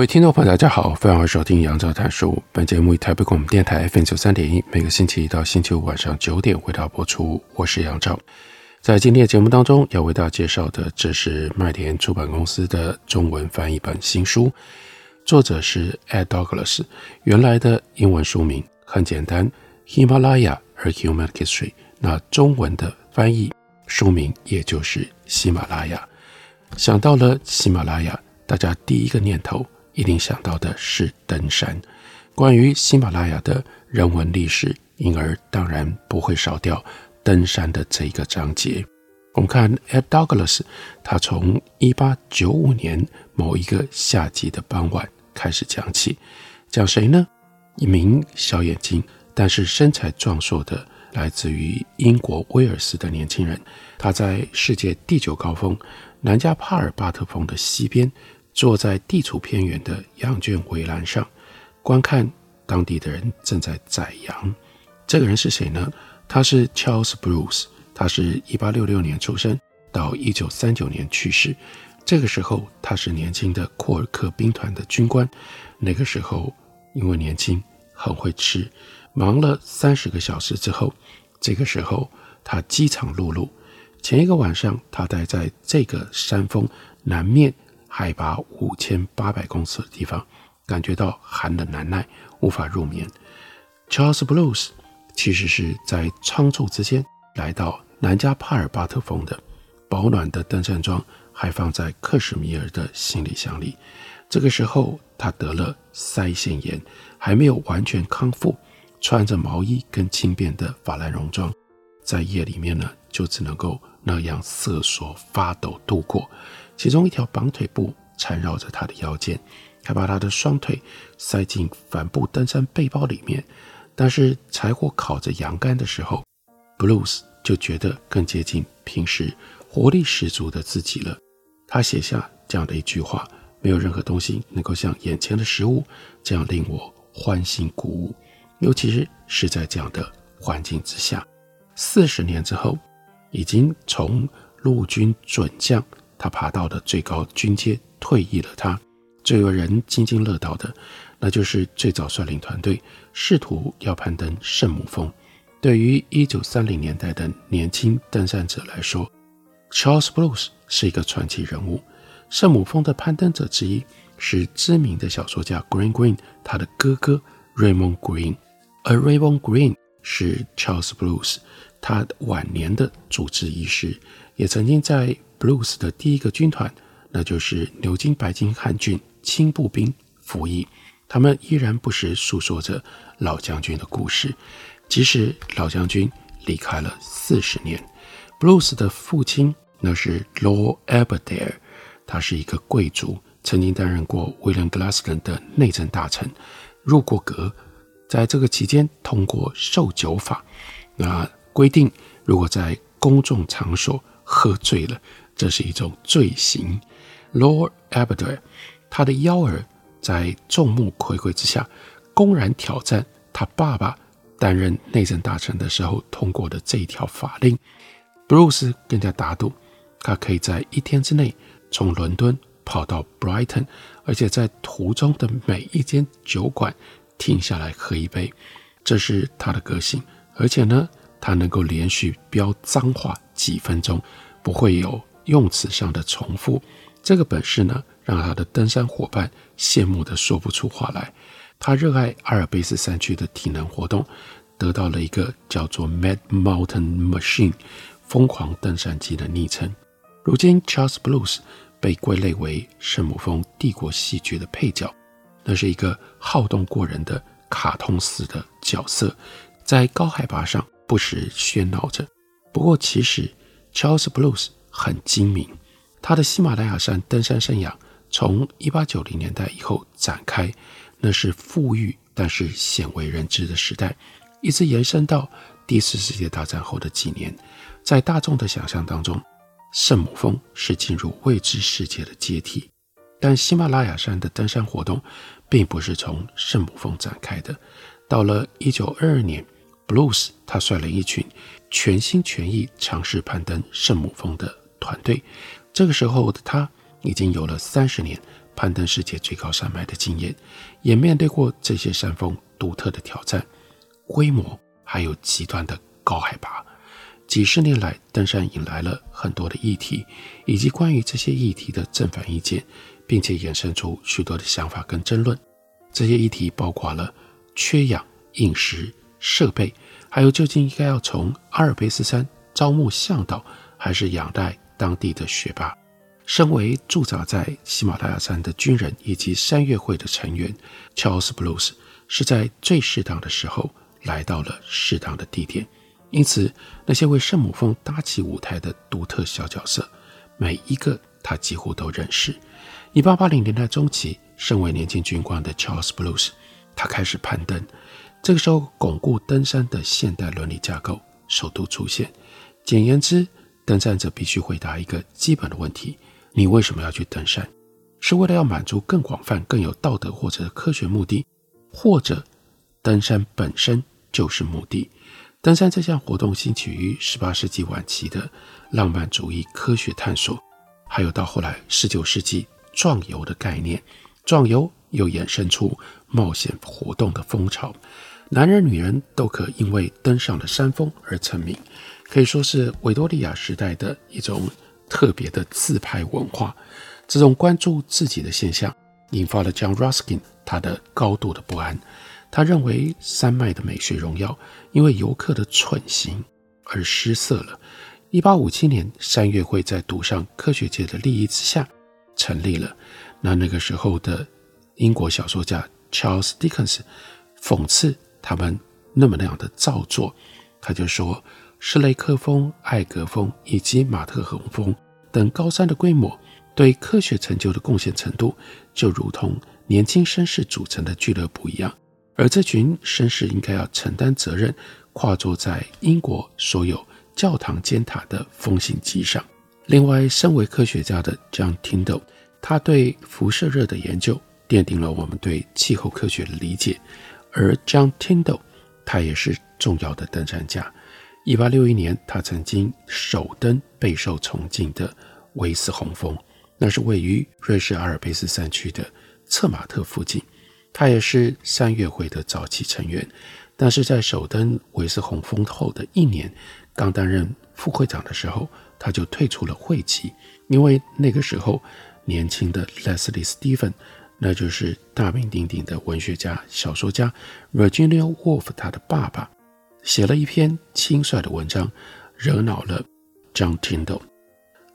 各位听众朋友，大家好，欢迎收听杨照谈书。本节目以台北广播电台 FM 九三点一，每个星期一到星期五晚上九点为大家播出。我是杨照，在今天的节目当中要为大家介绍的，这是麦田出版公司的中文翻译本新书，作者是 Ed Douglas。原来的英文书名很简单，Himalaya: A Human History。那中文的翻译书名也就是喜马拉雅。想到了喜马拉雅，大家第一个念头。一定想到的是登山，关于喜马拉雅的人文历史，因而当然不会少掉登山的这一个章节。我们看 Ed Douglas，他从一八九五年某一个夏季的傍晚开始讲起，讲谁呢？一名小眼睛但是身材壮硕的，来自于英国威尔斯的年轻人，他在世界第九高峰南加帕尔巴特峰的西边。坐在地处偏远的羊圈围栏上，观看当地的人正在宰羊。这个人是谁呢？他是 Charles Bruce，他是一八六六年出生，到一九三九年去世。这个时候他是年轻的库尔克兵团的军官。那个时候因为年轻，很会吃。忙了三十个小时之后，这个时候他饥肠辘辘。前一个晚上，他待在这个山峰南面。海拔五千八百公尺的地方，感觉到寒冷难耐，无法入眠。Charles Bruce 其实是在仓促之间来到南加帕尔巴特峰的，保暖的登山装还放在克什米尔的行李箱里。这个时候，他得了腮腺炎，还没有完全康复，穿着毛衣跟轻便的法兰绒装，在夜里面呢，就只能够那样瑟缩发抖度过。其中一条绑腿布缠绕着他的腰间，还把他的双腿塞进帆布登山背包里面。但是柴火烤着羊肝的时候，Bruce 就觉得更接近平时活力十足的自己了。他写下这样的一句话：“没有任何东西能够像眼前的食物这样令我欢欣鼓舞，尤其是是在这样的环境之下。”四十年之后，已经从陆军准将。他爬到的最高军阶，退役了他。最为人津津乐道的，那就是最早率领团队试图要攀登圣母峰。对于一九三零年代的年轻登山者来说，Charles Bruce 是一个传奇人物。圣母峰的攀登者之一是知名的小说家 Green Green，他的哥哥 Raymond Green，。而 Raymond Green 是 Charles Bruce 他晚年的主治医师，也曾经在。Bruce 的第一个军团，那就是牛津白金汉郡轻步兵服役。他们依然不时诉说着老将军的故事，即使老将军离开了四十年。Bruce 的父亲那是 Lord Aberdare，他是一个贵族，曾经担任过 William Gladstone 的内政大臣，入过阁。在这个期间通过授酒法，那规定如果在公众场所喝醉了。这是一种罪行。Lord Aberdare，他的幺儿在众目睽睽之下，公然挑战他爸爸担任内政大臣的时候通过的这一条法令。Bruce 更加打赌，他可以在一天之内从伦敦跑到 Brighton，而且在途中的每一间酒馆停下来喝一杯。这是他的个性，而且呢，他能够连续飙脏话几分钟，不会有。用词上的重复，这个本事呢，让他的登山伙伴羡慕得说不出话来。他热爱阿尔卑斯山区的体能活动，得到了一个叫做 “Mad Mountain Machine” 疯狂登山机的昵称。如今，Charles Blues 被归类为圣母峰帝国戏剧的配角，那是一个好动过人的卡通式的角色，在高海拔上不时喧闹着。不过，其实 Charles Blues 很精明，他的喜马拉雅山登山生涯从一八九零年代以后展开，那是富裕但是鲜为人知的时代，一直延伸到第四世界大战后的几年。在大众的想象当中，圣母峰是进入未知世界的阶梯，但喜马拉雅山的登山活动并不是从圣母峰展开的。到了一九二二年，Bruce 他率领一群全心全意尝试攀登圣母峰的团队。这个时候的他已经有了三十年攀登世界最高山脉的经验，也面对过这些山峰独特的挑战、规模，还有极端的高海拔。几十年来，登山引来了很多的议题，以及关于这些议题的正反意见，并且衍生出许多的想法跟争论。这些议题包括了缺氧、饮食、设备，还有究竟应该要从阿尔卑斯山招募向导，还是仰赖当地的学霸。身为驻扎在喜马拉雅山的军人以及山岳会的成员，Charles Bruce 是在最适当的时候来到了适当的地点。因此，那些为圣母峰搭起舞台的独特小角色，每一个他几乎都认识。一八八零年代中期，身为年轻军官的 Charles Bruce，他开始攀登。这个时候，巩固登山的现代伦理架构首度出现。简言之，登山者必须回答一个基本的问题：你为什么要去登山？是为了要满足更广泛、更有道德或者科学目的，或者登山本身就是目的？登山这项活动兴起于十八世纪晚期的浪漫主义科学探索，还有到后来十九世纪壮游的概念，壮游又衍生出冒险活动的风潮，男人女人都可因为登上了山峰而成名。可以说是维多利亚时代的一种特别的自拍文化。这种关注自己的现象，引发了 John Ruskin 他的高度的不安。他认为山脉的美学荣耀因为游客的蠢行而失色了。1857年，山岳会在赌上科学界的利益之下成立了。那那个时候的英国小说家 Charles Dickens 讽刺他们那么那样的造作，他就说。施雷克峰、艾格峰以及马特洪峰等高山的规模，对科学成就的贡献程度，就如同年轻绅士组成的俱乐部一样。而这群绅士应该要承担责任，跨坐在英国所有教堂尖塔的风行机上。另外，身为科学家的 John Tyndall，他对辐射热的研究奠定了我们对气候科学的理解。而 John Tyndall，他也是重要的登山家。一八六一年，他曾经首登备受崇敬的维斯洪峰，那是位于瑞士阿尔卑斯山区的策马特附近。他也是山岳会的早期成员，但是在首登维斯洪峰后的一年，刚担任副会长的时候，他就退出了会籍，因为那个时候年轻的 Leslie Stephen，那就是大名鼎鼎的文学家、小说家 Virginia Woolf 他的爸爸。写了一篇轻率的文章，惹恼了 John Tyndall。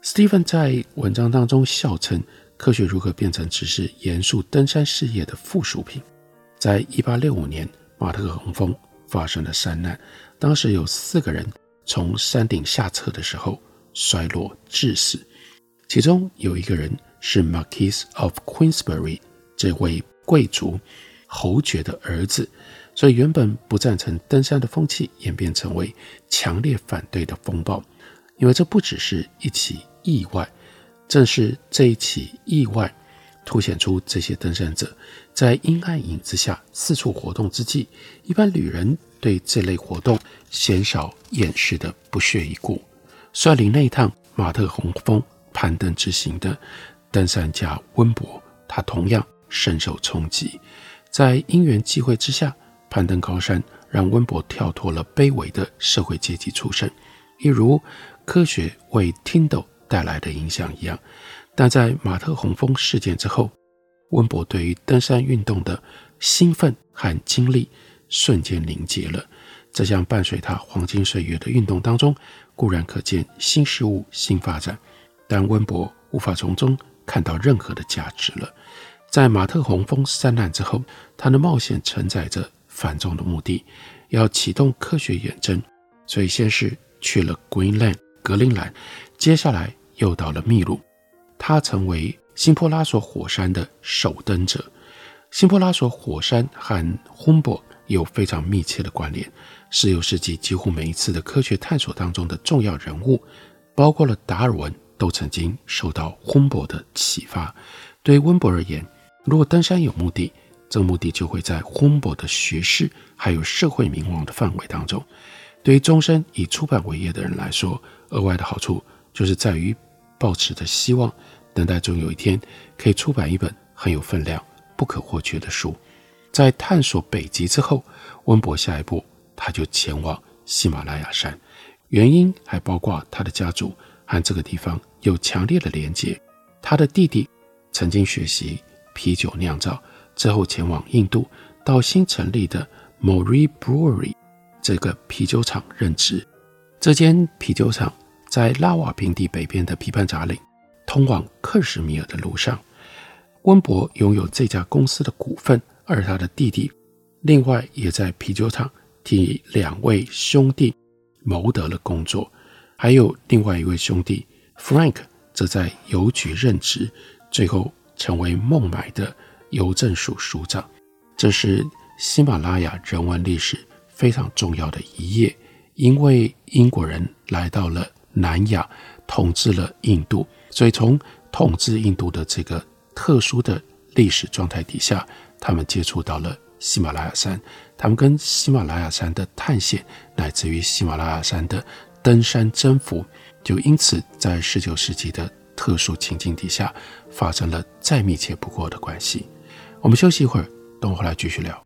Stephen 在文章当中笑称，科学如何变成只是严肃登山事业的附属品。在一八六五年，马特洪峰发生了山难，当时有四个人从山顶下撤的时候摔落致死，其中有一个人是 Marquis of Queensberry 这位贵族侯爵的儿子。所以，原本不赞成登山的风气演变成为强烈反对的风暴，因为这不只是一起意外，正是这一起意外凸显出这些登山者在阴暗影之下四处活动之际，一般旅人对这类活动鲜少掩饰的不屑一顾。率领那一趟马特洪峰攀登之行的登山家温博，他同样深受冲击，在因缘际会之下。攀登高山，让温博跳脱了卑微的社会阶级出身，一如科学为 Tyndall 带来的影响一样。但在马特洪峰事件之后，温博对于登山运动的兴奋和精力瞬间凝结了。这项伴随他黄金岁月的运动当中，固然可见新事物、新发展，但温博无法从中看到任何的价值了。在马特洪峰三难之后，他的冒险承载着。繁重的目的，要启动科学远征，所以先是去了 Greenland 格陵兰，接下来又到了秘鲁。他成为辛波拉索火山的首登者。辛波拉索火山和轰博有非常密切的关联。十六世纪几乎每一次的科学探索当中的重要人物，包括了达尔文，都曾经受到轰博的启发。对温博而言，如果登山有目的，这个目的就会在轰博的学识还有社会名望的范围当中。对于终身以出版为业的人来说，额外的好处就是在于抱持着希望，等待终有一天可以出版一本很有分量、不可或缺的书。在探索北极之后，温博下一步他就前往喜马拉雅山，原因还包括他的家族和这个地方有强烈的连接。他的弟弟曾经学习啤酒酿造，之后前往印度，到新成立的 Moree Brewery。这个啤酒厂任职，这间啤酒厂在拉瓦平地北边的皮潘扎岭，通往克什米尔的路上。温伯拥有这家公司的股份，而他的弟弟另外也在啤酒厂替两位兄弟谋得了工作，还有另外一位兄弟 Frank 则在邮局任职，最后成为孟买的邮政署署长。这是喜马拉雅人文历史。非常重要的一页，因为英国人来到了南亚，统治了印度，所以从统治印度的这个特殊的历史状态底下，他们接触到了喜马拉雅山，他们跟喜马拉雅山的探险，乃至于喜马拉雅山的登山征服，就因此在十九世纪的特殊情境底下，发生了再密切不过的关系。我们休息一会儿，等我回来继续聊。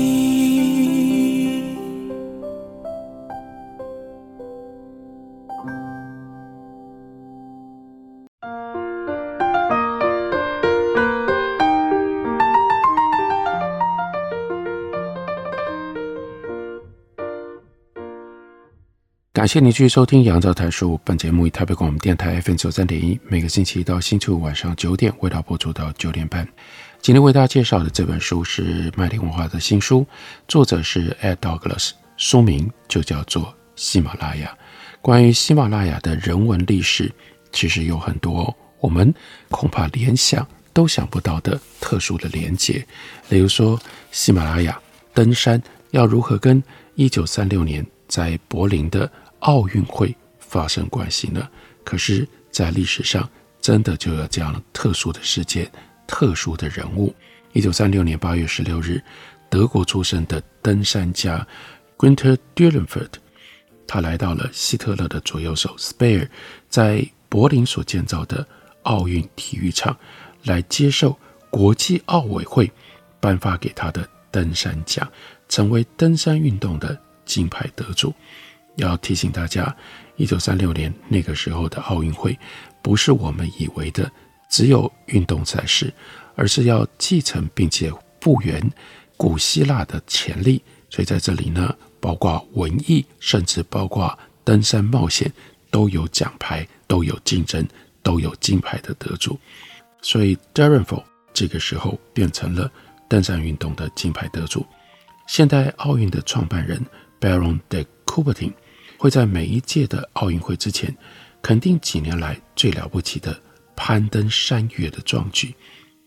感谢您继续收听《杨照谈书》。本节目以台北广播电台 FM 九三点一，每个星期一到星期五晚上九点，为大家播出到九点半。今天为大家介绍的这本书是麦田文化的新书，作者是 Ed Douglas，书名就叫做《喜马拉雅》。关于喜马拉雅的人文历史，其实有很多我们恐怕连想都想不到的特殊的连结。例如说，喜马拉雅登山要如何跟一九三六年在柏林的奥运会发生关系呢？可是，在历史上，真的就有这样特殊的事件、特殊的人物。一九三六年八月十六日，德国出生的登山家 Günter Dürenfeld，他来到了希特勒的左右手 Speer 在柏林所建造的奥运体育场，来接受国际奥委会颁发给他的登山奖，成为登山运动的金牌得主。要提醒大家，一九三六年那个时候的奥运会，不是我们以为的只有运动赛事，而是要继承并且复原古希腊的潜力，所以在这里呢，包括文艺，甚至包括登山冒险，都有奖牌，都有竞争，都有金牌的得主。所以 Darren For 这个时候变成了登山运动的金牌得主。现代奥运的创办人 Baron de Coubertin 会在每一届的奥运会之前，肯定几年来最了不起的攀登山岳的壮举，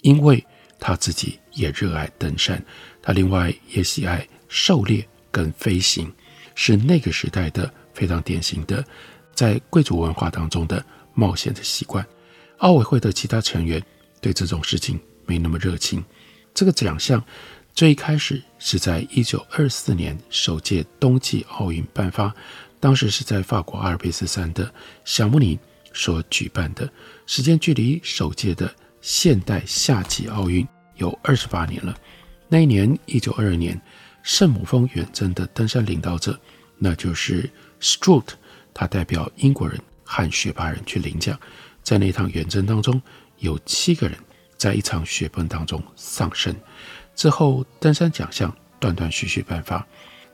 因为他自己也热爱登山，他另外也喜爱狩猎跟飞行，是那个时代的非常典型的在贵族文化当中的冒险的习惯。奥委会的其他成员对这种事情没那么热情。这个奖项最开始是在一九二四年首届冬季奥运颁发，当时是在法国阿尔卑斯山的小穆尼所举办的，时间距离首届的现代夏季奥运有二十八年了。那一年，一九二二年，圣母峰远征的登山领导者，那就是 Strout，他代表英国人和雪巴人去领奖。在那趟远征当中，有七个人在一场雪崩当中丧生。之后，登山奖项断断续续颁发。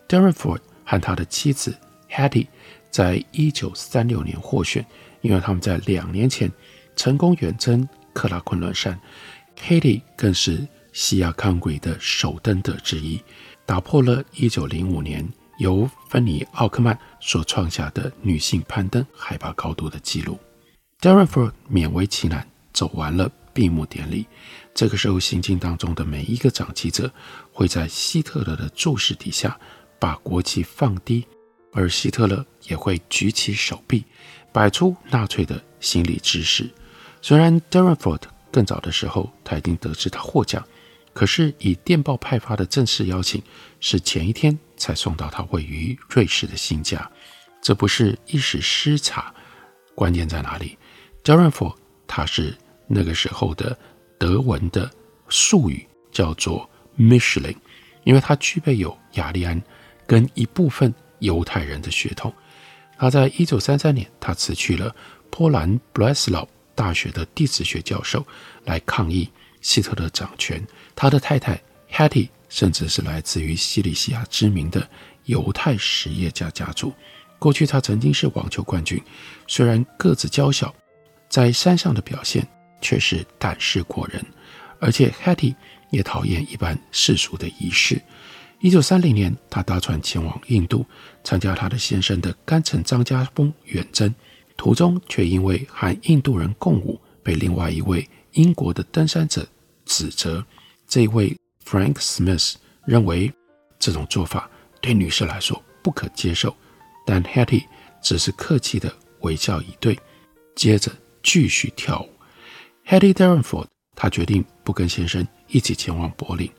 Darenford 和他的妻子 Hattie 在一九三六年获选，因为他们在两年前成功远征克拉昆仑山。Hattie 更是西亚康贵的首登者之一，打破了一九零五年由芬尼奥克曼所创下的女性攀登海拔高度的纪录。Darenford 勉为其难走完了闭幕典礼。这个时候，行进当中的每一个掌旗者会在希特勒的注视底下把国旗放低，而希特勒也会举起手臂，摆出纳粹的行礼姿势。虽然 Darenford 更早的时候他已经得知他获奖，可是以电报派发的正式邀请是前一天才送到他位于瑞士的新家。这不是一时失察，关键在哪里？Darenford 他是那个时候的德文的术语叫做 Michelin，因为他具备有雅利安跟一部分犹太人的血统。他在一九三三年，他辞去了波兰布莱斯劳大学的地质学教授，来抗议希特勒掌权。他的太太 Hattie 甚至是来自于西里西亚知名的犹太实业家家族。过去他曾经是网球冠军，虽然个子娇小。在山上的表现却是胆识过人，而且 Hattie 也讨厌一般世俗的仪式。一九三零年，他搭船前往印度，参加他的先生的甘城张家峰远征，途中却因为和印度人共舞，被另外一位英国的登山者指责。这位 Frank Smith 认为这种做法对女士来说不可接受，但 Hattie 只是客气地微笑以对，接着。继续跳舞。Hetty Darenford，他决定不跟先生一起前往柏林，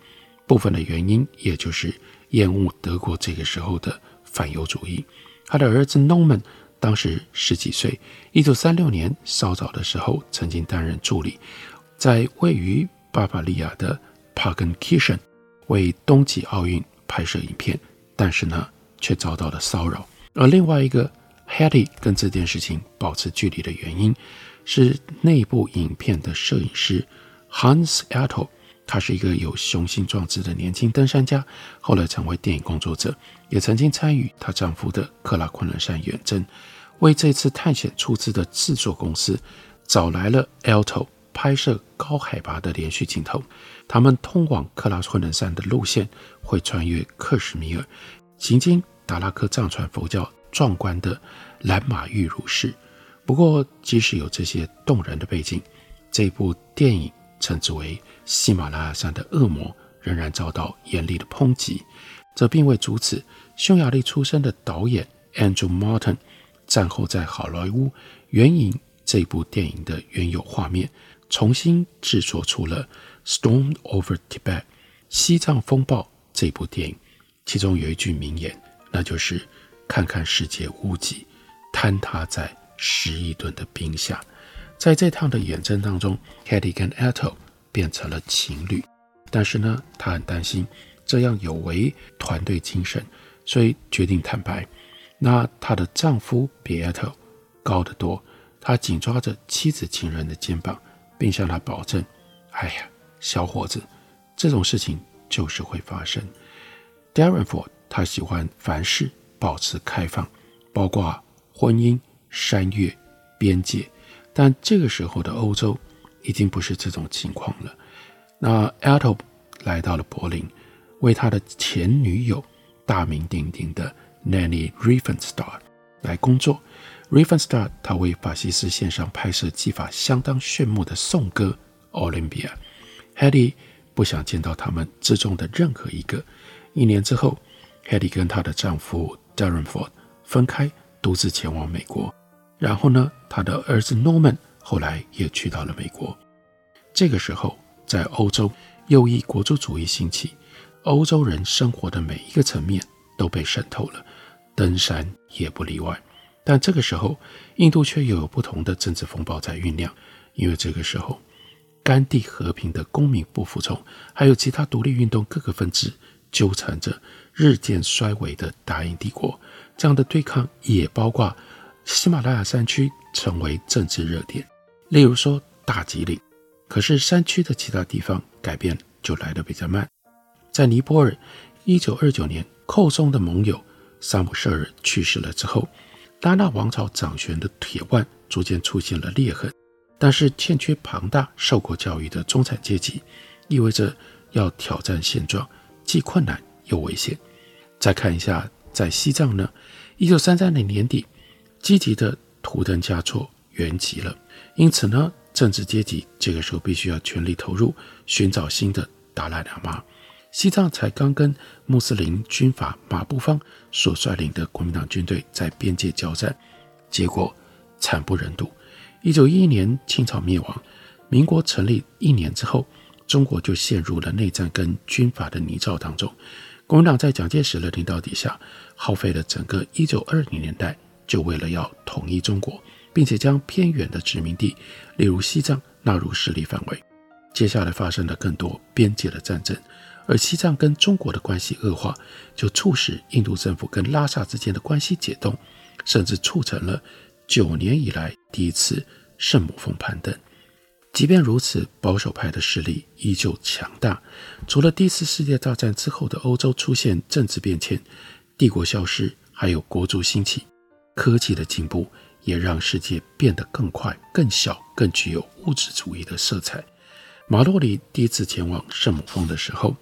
部分的原因也就是厌恶德国这个时候的反犹主义。他的儿子 Norman 当时十几岁，一九三六年稍早的时候曾经担任助理，在位于巴伐利亚的 Parkenkirchen 为冬季奥运拍摄影片，但是呢却遭到了骚扰。而另外一个 Hetty 跟这件事情保持距离的原因。是那部影片的摄影师 Hans Ertl，他是一个有雄心壮志的年轻登山家，后来成为电影工作者，也曾经参与她丈夫的克拉昆仑山远征。为这次探险出资的制作公司找来了 Ertl 拍摄高海拔的连续镜头。他们通往克拉昆仑山的路线会穿越克什米尔，行经达拉克藏传佛教壮观的兰玛玉如寺。不过，即使有这些动人的背景，这部电影称之为喜马拉雅山的恶魔，仍然遭到严厉的抨击。这并未阻止匈牙利出身的导演 Andrew Martin 战后在好莱坞援引这部电影的原有画面，重新制作出了《Storm Over Tibet》西藏风暴这部电影。其中有一句名言，那就是“看看世界屋脊坍塌在”十亿吨的冰下，在这趟的远征当中，Hattie 跟 Ertl 变成了情侣。但是呢，她很担心这样有违团队精神，所以决定坦白。那她的丈夫比 Ertl 高得多，他紧抓着妻子情人的肩膀，并向她保证：“哎呀，小伙子，这种事情就是会发生。” ”Darren Ford 他喜欢凡事保持开放，包括婚姻、山岳、边界。但这个时候的欧洲已经不是这种情况了。那 a t o 来到了柏林，为他的前女友大名鼎鼎的 Nanny Riefenstahl 来工作。Riefenstahl 他为法西斯献上拍摄技法相当炫目的颂歌《Olympia》。Hedy 不想见到他们之中的任何一个。一年之后，Hedy 跟她的丈夫 Darren Ford 分开，独自前往美国。然后呢，他的儿子 Norman 后来也去到了美国。这个时候，在欧洲，右翼国族主义兴起，欧洲人生活的每一个层面都被渗透了，登山也不例外。但这个时候，印度却又有不同的政治风暴在酝酿，因为这个时候，甘地和平的公民不服从，还有其他独立运动各个分支纠缠着日渐衰微的大英帝国。这样的对抗也包括。喜马拉雅山区成为政治热点，例如说大吉岭。可是山区的其他地方改变就来得比较慢。在尼泊尔，一九二九年，寇松的盟友萨姆舍尔去世了之后，拉纳王朝掌权的铁腕逐渐出现了裂痕。但是欠缺庞大受过教育的中产阶级，意味着要挑战现状，既困难又危险。再看一下，在西藏呢，一九三三年年底。积极的图腾嘉措圆寂了，因此呢，政治阶级这个时候必须要全力投入寻找新的达赖喇嘛。西藏才刚跟穆斯林军阀马步芳所率领的国民党军队在边界交战，结果惨不忍睹。一九一一年清朝灭亡，民国成立一年之后，中国就陷入了内战跟军阀的泥沼当中。国民党在蒋介石的领导底下，耗费了整个一九二零年代。就为了要统一中国，并且将偏远的殖民地，例如西藏纳入势力范围。接下来发生了更多边界的战争，而西藏跟中国的关系恶化，就促使印度政府跟拉萨之间的关系解冻，甚至促成了九年以来第一次圣母峰攀登。即便如此，保守派的势力依旧强大。除了第一次世界大战之后的欧洲出现政治变迁、帝国消失，还有国族兴起。科技的进步也让世界变得更快、更小、更具有物质主义的色彩。马洛里第一次前往圣母峰的时候，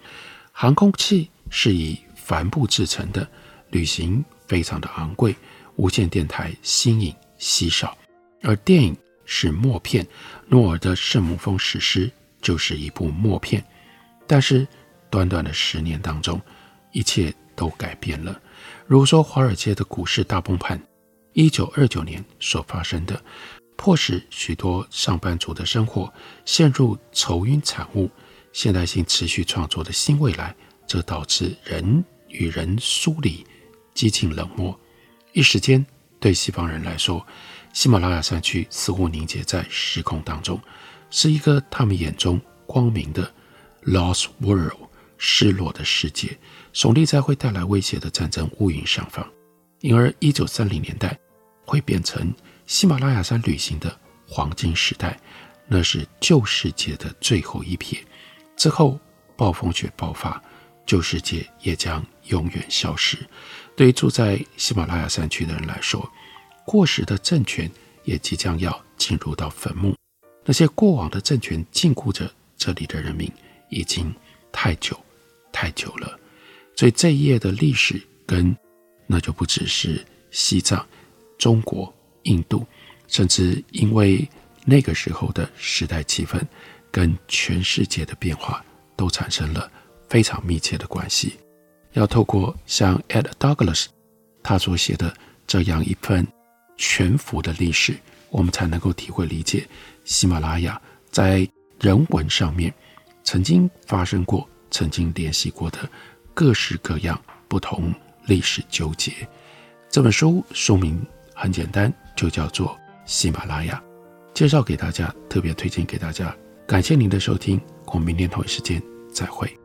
航空器是以帆布制成的，旅行非常的昂贵，无线电台新颖稀少，而电影是默片，诺尔的圣母峰史诗就是一部默片。但是短短的十年当中，一切都改变了。如果说华尔街的股市大崩盘。一九二九年所发生的，迫使许多上班族的生活陷入愁云惨雾。现代性持续创作的新未来，则导致人与人疏离、激进冷漠。一时间，对西方人来说，喜马拉雅山区似乎凝结在时空当中，是一个他们眼中光明的 lost world，失落的世界，耸立在会带来威胁的战争乌云上方。因而，一九三零年代会变成喜马拉雅山旅行的黄金时代，那是旧世界的最后一瞥。之后，暴风雪爆发，旧世界也将永远消失。对于住在喜马拉雅山区的人来说，过时的政权也即将要进入到坟墓。那些过往的政权禁锢着这里的人民，已经太久太久了。所以，这一页的历史跟那就不只是西藏、中国、印度，甚至因为那个时候的时代气氛跟全世界的变化都产生了非常密切的关系。要透过像 Ed Douglas 他所写的这样一份全幅的历史，我们才能够体会理解喜马拉雅在人文上面曾经发生过、曾经联系过的各式各样不同。历史纠结这本书书名很简单，就叫做《喜马拉雅》，介绍给大家，特别推荐给大家。感谢您的收听，我们明天同一时间再会。